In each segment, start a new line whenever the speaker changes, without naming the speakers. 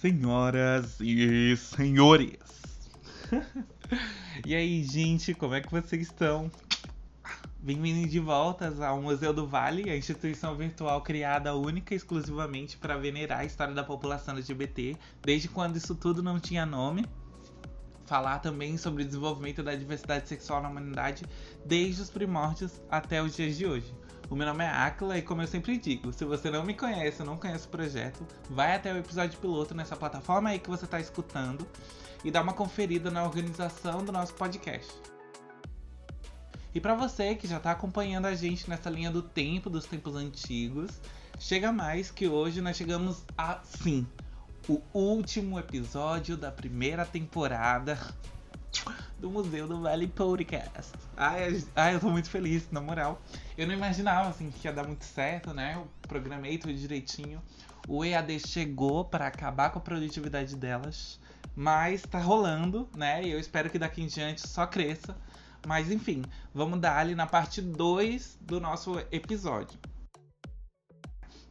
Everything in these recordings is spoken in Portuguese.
senhoras e senhores. e aí, gente, como é que vocês estão? Bem-vindos de volta ao Museu do Vale, a instituição virtual criada única e exclusivamente para venerar a história da população LGBT, desde quando isso tudo não tinha nome. Falar também sobre o desenvolvimento da diversidade sexual na humanidade desde os primórdios até os dias de hoje. O meu nome é Akla e como eu sempre digo, se você não me conhece não conhece o projeto, vai até o episódio piloto nessa plataforma aí que você está escutando e dá uma conferida na organização do nosso podcast. E para você que já está acompanhando a gente nessa linha do tempo, dos tempos antigos, chega mais que hoje nós chegamos a sim, o último episódio da primeira temporada do Museu do Vale Podcast. Ai, ai, eu tô muito feliz, na moral. Eu não imaginava assim que ia dar muito certo, né? Eu programei tudo direitinho. O EAD chegou para acabar com a produtividade delas, mas tá rolando, né? E eu espero que daqui em diante só cresça. Mas enfim, vamos dar ali na parte 2 do nosso episódio.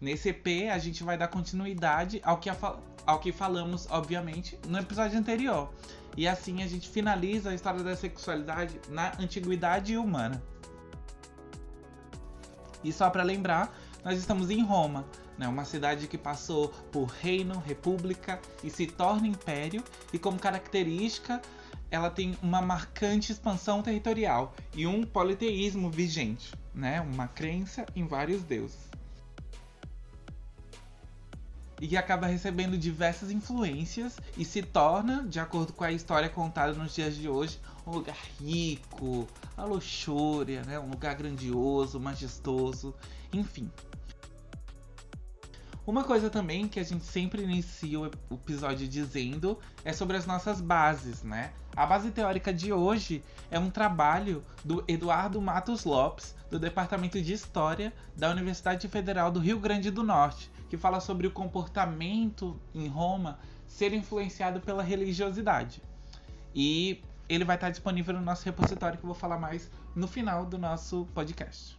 Nesse EP, a gente vai dar continuidade ao que, ao que falamos, obviamente, no episódio anterior. E assim a gente finaliza a história da sexualidade na antiguidade humana. E só para lembrar, nós estamos em Roma, né, uma cidade que passou por reino, república e se torna império, e como característica, ela tem uma marcante expansão territorial e um politeísmo vigente, né, uma crença em vários deuses e que acaba recebendo diversas influências e se torna, de acordo com a história contada nos dias de hoje, um lugar rico, a luxúria, né? um lugar grandioso, majestoso, enfim. Uma coisa também que a gente sempre inicia o episódio dizendo é sobre as nossas bases, né? A base teórica de hoje é um trabalho do Eduardo Matos Lopes, do Departamento de História da Universidade Federal do Rio Grande do Norte, que fala sobre o comportamento em Roma ser influenciado pela religiosidade. E ele vai estar disponível no nosso repositório que eu vou falar mais no final do nosso podcast.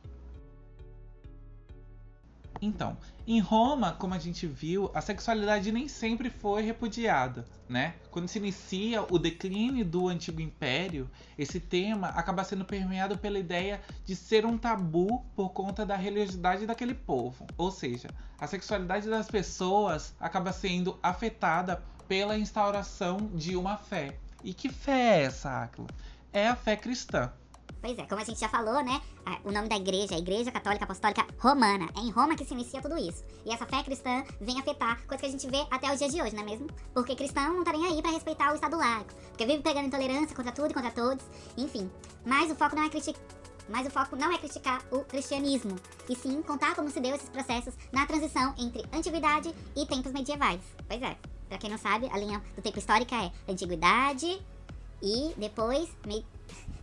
Então, em Roma, como a gente viu, a sexualidade nem sempre foi repudiada, né? Quando se inicia o declínio do antigo império, esse tema acaba sendo permeado pela ideia de ser um tabu por conta da religiosidade daquele povo. Ou seja, a sexualidade das pessoas acaba sendo afetada pela instauração de uma fé. E que fé é essa, Akla? É a fé cristã.
Pois é, como a gente já falou, né? O nome da igreja, a Igreja Católica Apostólica Romana. É em Roma que se inicia tudo isso. E essa fé cristã vem afetar coisa que a gente vê até os dias de hoje, não é mesmo? Porque cristão não tá nem aí para respeitar o Estado laico. Porque vive pegando intolerância contra tudo e contra todos. Enfim. Mas o foco não é criticar. Mas o foco não é criticar o cristianismo, e sim contar como se deu esses processos na transição entre antiguidade e tempos medievais. Pois é, pra quem não sabe, a linha do tempo histórica é antiguidade e depois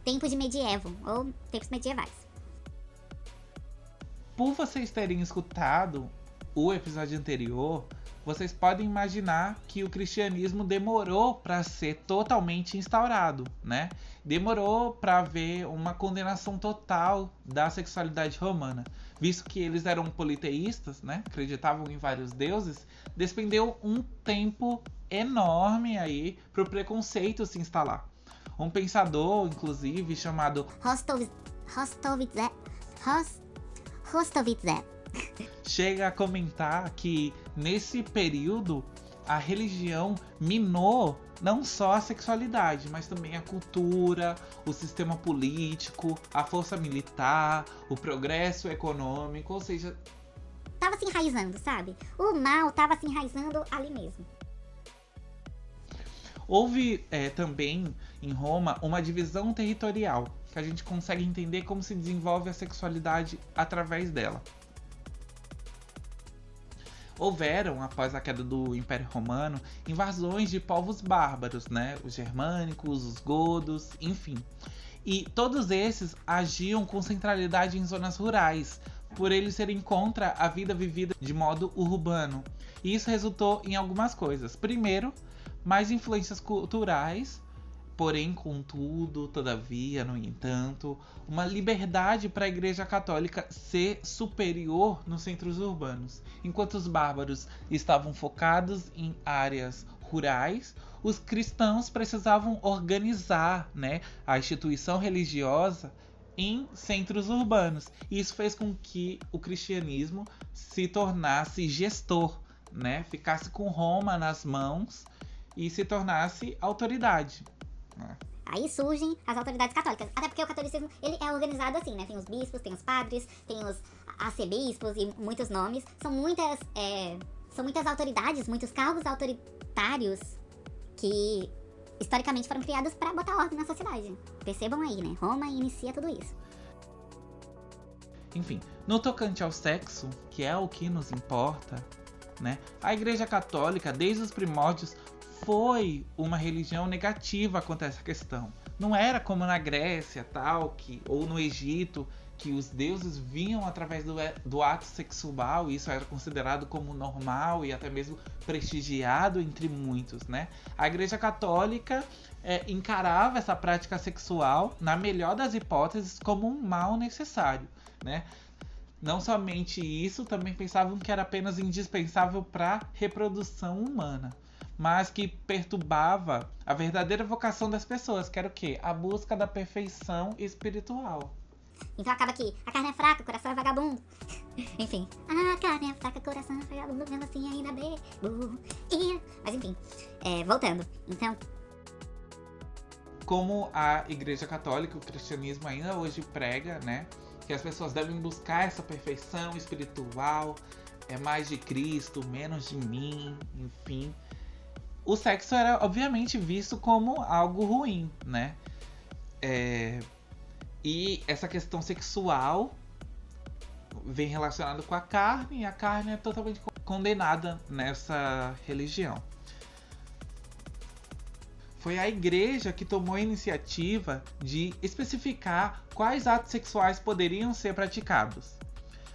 tempo de medievo ou tempos medievais.
Por vocês terem escutado o episódio anterior, vocês podem imaginar que o cristianismo demorou para ser totalmente instaurado, né? Demorou para haver uma condenação total da sexualidade romana, visto que eles eram politeístas, né? Acreditavam em vários deuses, despendeu um tempo enorme aí para o preconceito se instalar. Um pensador, inclusive, chamado
Rostovitz, Rostovitz,
chega a comentar que nesse período a religião minou não só a sexualidade, mas também a cultura, o sistema político, a força militar, o progresso econômico, ou seja.
Tava se enraizando, sabe? O mal tava se enraizando ali mesmo.
Houve é, também em Roma uma divisão territorial, que a gente consegue entender como se desenvolve a sexualidade através dela. Houveram, após a queda do Império Romano, invasões de povos bárbaros, né? Os germânicos, os godos, enfim. E todos esses agiam com centralidade em zonas rurais, por eles serem contra a vida vivida de modo urbano. E isso resultou em algumas coisas. Primeiro, mais influências culturais porém, contudo, todavia, no entanto, uma liberdade para a Igreja Católica ser superior nos centros urbanos. Enquanto os bárbaros estavam focados em áreas rurais, os cristãos precisavam organizar né, a instituição religiosa em centros urbanos. Isso fez com que o cristianismo se tornasse gestor, né? ficasse com Roma nas mãos e se tornasse autoridade. Né?
Aí surgem as autoridades católicas. Até porque o catolicismo ele é organizado assim, né? Tem os bispos, tem os padres, tem os arcebispos e muitos nomes. São muitas, é, são muitas autoridades, muitos cargos autoritários que historicamente foram criados para botar ordem na sociedade. Percebam aí, né? Roma inicia tudo isso.
Enfim, no tocante ao sexo, que é o que nos importa, né? A Igreja Católica, desde os primórdios, foi uma religião negativa quanto a essa questão. Não era como na Grécia, tal, que ou no Egito, que os deuses vinham através do, do ato sexual, e isso era considerado como normal e até mesmo prestigiado entre muitos, né? A Igreja Católica é, encarava essa prática sexual, na melhor das hipóteses, como um mal necessário, né? Não somente isso, também pensavam que era apenas indispensável para reprodução humana mas que perturbava a verdadeira vocação das pessoas, que era o quê? A busca da perfeição espiritual.
Então acaba que a carne é fraca, o coração é vagabundo. enfim, a carne é fraca, o coração é vagabundo, mesmo assim ainda bebo. Mas enfim, é, voltando. Então.
Como a Igreja Católica, o cristianismo ainda hoje prega, né? Que as pessoas devem buscar essa perfeição espiritual, é mais de Cristo, menos de mim, enfim o sexo era obviamente visto como algo ruim, né? É... E essa questão sexual vem relacionada com a carne, e a carne é totalmente condenada nessa religião. Foi a igreja que tomou a iniciativa de especificar quais atos sexuais poderiam ser praticados,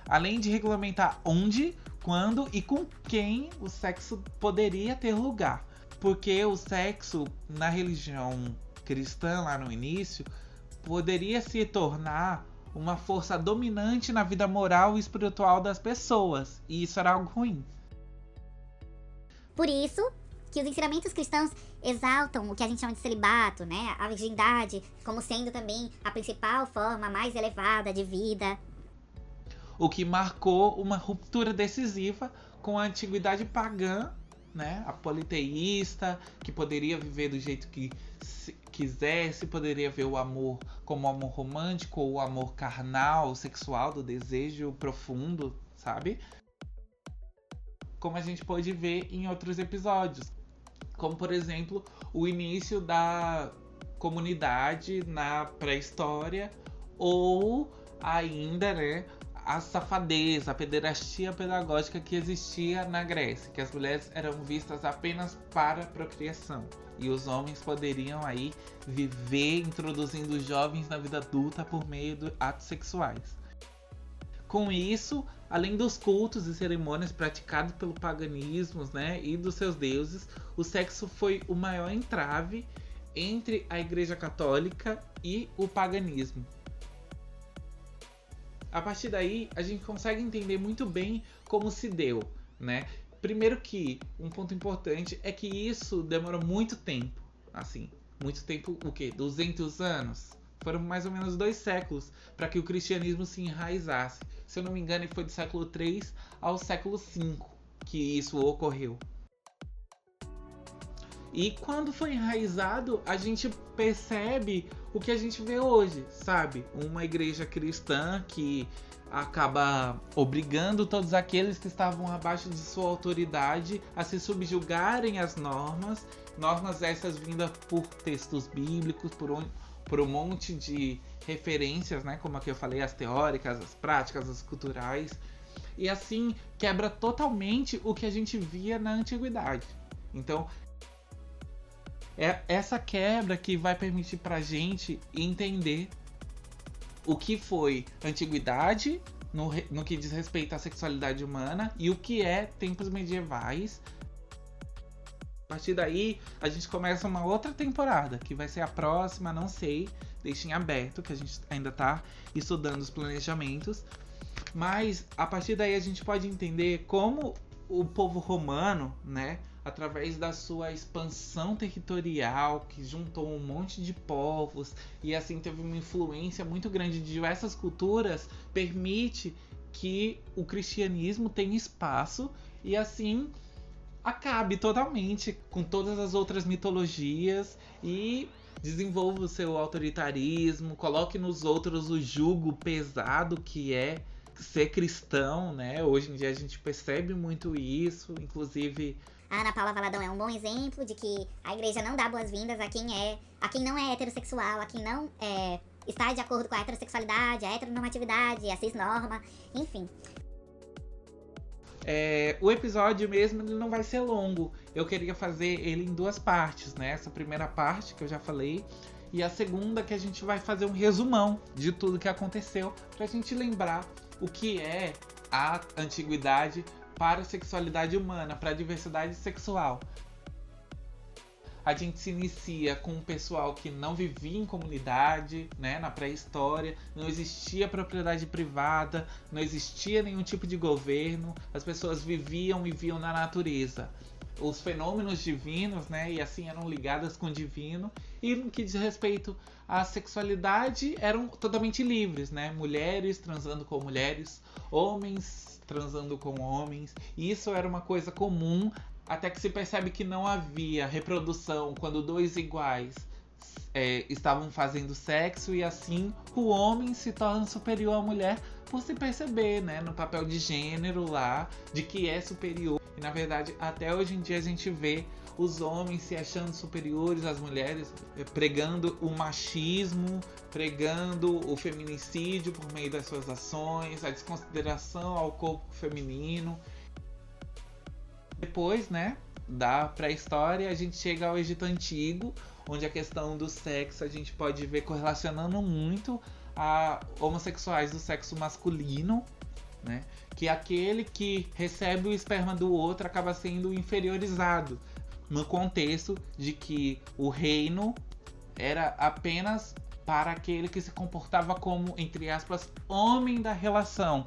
além de regulamentar onde, quando e com quem o sexo poderia ter lugar porque o sexo na religião cristã lá no início poderia se tornar uma força dominante na vida moral e espiritual das pessoas, e isso era algo ruim.
Por isso que os ensinamentos cristãos exaltam o que a gente chama de celibato, né? A virgindade como sendo também a principal forma mais elevada de vida.
O que marcou uma ruptura decisiva com a antiguidade pagã né? A politeísta, que poderia viver do jeito que quisesse, poderia ver o amor como amor romântico ou o amor carnal, sexual, do desejo profundo, sabe? Como a gente pode ver em outros episódios. Como, por exemplo, o início da comunidade na pré-história ou ainda, né, a safadeza, a pederastia pedagógica que existia na Grécia, que as mulheres eram vistas apenas para procriação e os homens poderiam aí viver introduzindo jovens na vida adulta por meio de atos sexuais. Com isso, além dos cultos e cerimônias praticados pelo paganismo né, e dos seus deuses, o sexo foi o maior entrave entre a Igreja Católica e o paganismo. A partir daí, a gente consegue entender muito bem como se deu, né? Primeiro que um ponto importante é que isso demorou muito tempo, assim, muito tempo, o quê? 200 anos? Foram mais ou menos dois séculos para que o cristianismo se enraizasse. Se eu não me engano, foi do século 3 ao século 5 que isso ocorreu. E quando foi enraizado, a gente percebe o que a gente vê hoje, sabe? Uma igreja cristã que acaba obrigando todos aqueles que estavam abaixo de sua autoridade a se subjugarem às normas, normas essas vindas por textos bíblicos, por um, por um monte de referências, né? Como aqui eu falei, as teóricas, as práticas, as culturais. E assim quebra totalmente o que a gente via na antiguidade. Então, é essa quebra que vai permitir pra gente entender o que foi antiguidade no, no que diz respeito à sexualidade humana e o que é tempos medievais partir daí, a gente começa uma outra temporada, que vai ser a próxima, não sei, deixem aberto, que a gente ainda tá estudando os planejamentos. Mas a partir daí a gente pode entender como o povo romano, né, através da sua expansão territorial, que juntou um monte de povos e assim teve uma influência muito grande de diversas culturas, permite que o cristianismo tenha espaço e assim acabe totalmente com todas as outras mitologias e desenvolva o seu autoritarismo, coloque nos outros o jugo pesado que é ser cristão, né? Hoje em dia a gente percebe muito isso, inclusive
a Ana Paula Valadão é um bom exemplo de que a igreja não dá boas-vindas a quem é, a quem não é heterossexual, a quem não é, está de acordo com a heterossexualidade, a heteronormatividade, a cisnorma, enfim.
É, o episódio mesmo ele não vai ser longo. Eu queria fazer ele em duas partes, né? Essa primeira parte que eu já falei e a segunda que a gente vai fazer um resumão de tudo que aconteceu para a gente lembrar o que é a antiguidade para a sexualidade humana, para a diversidade sexual. A gente se inicia com um pessoal que não vivia em comunidade, né, na pré-história, não existia propriedade privada, não existia nenhum tipo de governo, as pessoas viviam e viam na natureza. Os fenômenos divinos, né, e assim eram ligadas com o divino, e no que diz respeito à sexualidade, eram totalmente livres, né? Mulheres transando com mulheres, homens transando com homens. E isso era uma coisa comum até que se percebe que não havia reprodução quando dois iguais é, estavam fazendo sexo e assim o homem se torna superior à mulher por se perceber, né, no papel de gênero lá, de que é superior. E na verdade, até hoje em dia a gente vê os homens se achando superiores às mulheres, é, pregando o machismo, pregando o feminicídio por meio das suas ações, a desconsideração ao corpo feminino. Depois, né, da pré-história, a gente chega ao Egito Antigo, onde a questão do sexo a gente pode ver correlacionando muito a homossexuais do sexo masculino, né? Que aquele que recebe o esperma do outro acaba sendo inferiorizado no contexto de que o reino era apenas para aquele que se comportava como, entre aspas, homem da relação.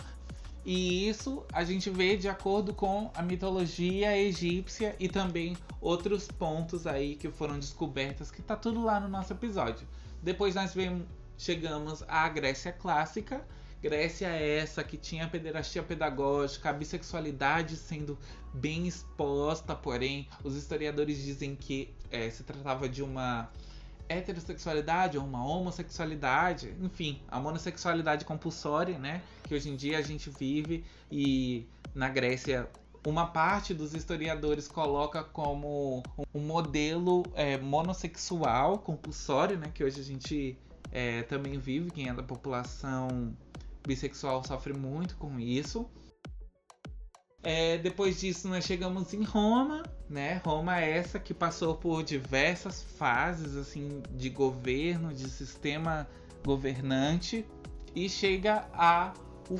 E isso a gente vê de acordo com a mitologia egípcia e também outros pontos aí que foram descobertos, que tá tudo lá no nosso episódio. Depois nós vemos, chegamos à Grécia clássica, Grécia é essa que tinha a pederastia pedagógica, a bissexualidade sendo bem exposta, porém, os historiadores dizem que é, se tratava de uma heterossexualidade ou uma homossexualidade, enfim, a monossexualidade compulsória, né? Que hoje em dia a gente vive e na Grécia uma parte dos historiadores coloca como um modelo é, monossexual compulsório, né? Que hoje a gente é, também vive, quem é da população bissexual sofre muito com isso. É, depois disso, nós chegamos em Roma, né? Roma é essa que passou por diversas fases assim de governo, de sistema governante e chega a o,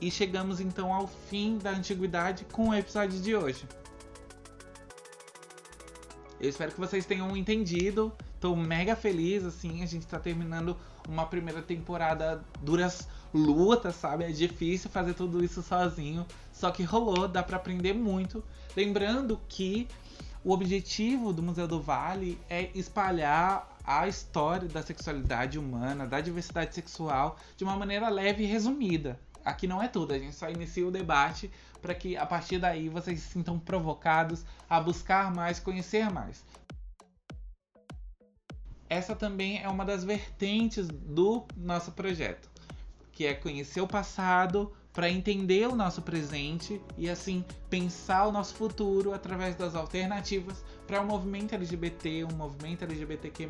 e chegamos então ao fim da antiguidade com o episódio de hoje. Eu espero que vocês tenham entendido. Tô mega feliz assim, a gente tá terminando uma primeira temporada duras luta, sabe? É difícil fazer tudo isso sozinho. Só que rolou, dá para aprender muito. Lembrando que o objetivo do Museu do Vale é espalhar a história da sexualidade humana, da diversidade sexual, de uma maneira leve e resumida. Aqui não é tudo, a gente só inicia o debate para que a partir daí vocês se sintam provocados a buscar mais, conhecer mais. Essa também é uma das vertentes do nosso projeto que é conhecer o passado para entender o nosso presente e assim pensar o nosso futuro através das alternativas para o um movimento LGBT, um movimento LGBTQ+,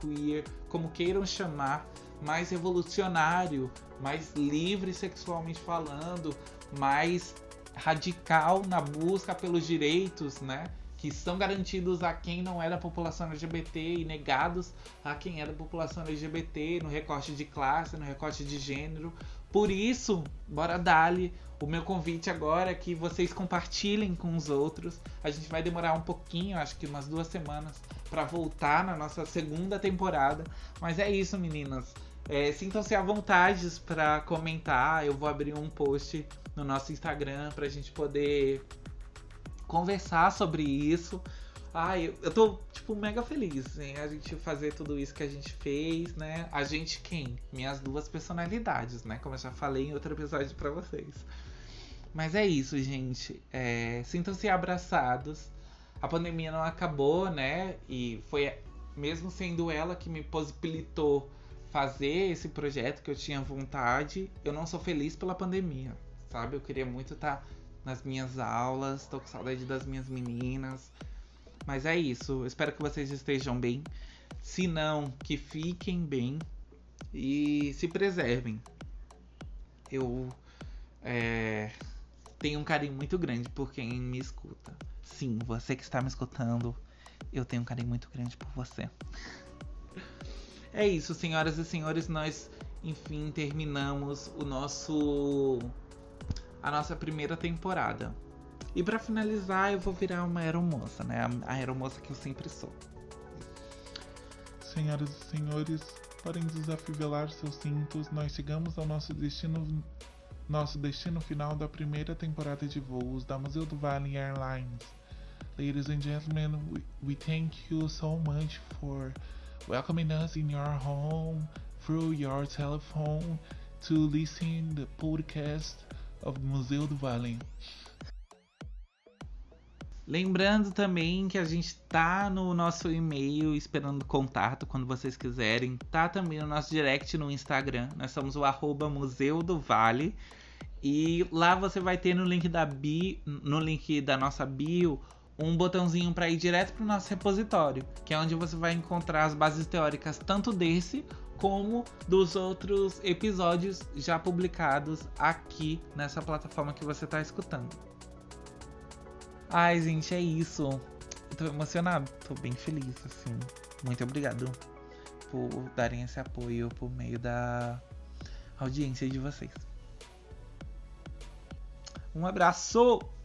queer, como queiram chamar, mais revolucionário, mais livre sexualmente falando, mais radical na busca pelos direitos, né? Que são garantidos a quem não é da população LGBT e negados a quem é da população LGBT no recorte de classe, no recorte de gênero, Por isso, bora dali. O meu convite agora é que vocês compartilhem com os outros. A gente vai demorar um pouquinho, acho que umas duas semanas, para voltar na nossa segunda temporada. Mas é isso, meninas. É, Sintam-se à vontade para comentar. Eu vou abrir um post no nosso Instagram para a gente poder conversar sobre isso. Ai, eu tô, tipo, mega feliz em a gente fazer tudo isso que a gente fez, né? A gente quem? Minhas duas personalidades, né? Como eu já falei em outro episódio para vocês. Mas é isso, gente. É, Sintam-se abraçados. A pandemia não acabou, né? E foi mesmo sendo ela que me possibilitou fazer esse projeto que eu tinha vontade, eu não sou feliz pela pandemia, sabe? Eu queria muito estar nas minhas aulas, tô com saudade das minhas meninas. Mas é isso. Espero que vocês estejam bem. Se não, que fiquem bem e se preservem. Eu é, tenho um carinho muito grande por quem me escuta. Sim, você que está me escutando, eu tenho um carinho muito grande por você. É isso, senhoras e senhores, nós enfim terminamos o nosso a nossa primeira temporada. E para finalizar, eu vou virar uma aeromoça, né? A aeromoça que eu sempre sou.
Senhoras e senhores, podem desafivelar seus cintos. Nós chegamos ao nosso destino, nosso destino final da primeira temporada de voos da Museu do Vale Airlines. Ladies and gentlemen, we, we thank you so much for welcoming us in your home through your telephone to listen the podcast of Museu do Vale.
Lembrando também que a gente tá no nosso e-mail esperando contato quando vocês quiserem. Tá também no nosso direct no Instagram. Nós somos o arroba Museu do Vale. E lá você vai ter no link da bio, no link da nossa bio, um botãozinho para ir direto para o nosso repositório, que é onde você vai encontrar as bases teóricas tanto desse como dos outros episódios já publicados aqui nessa plataforma que você está escutando. Ai, gente, é isso. Eu tô emocionado, tô bem feliz, assim. Muito obrigado por darem esse apoio por meio da audiência de vocês. Um abraço!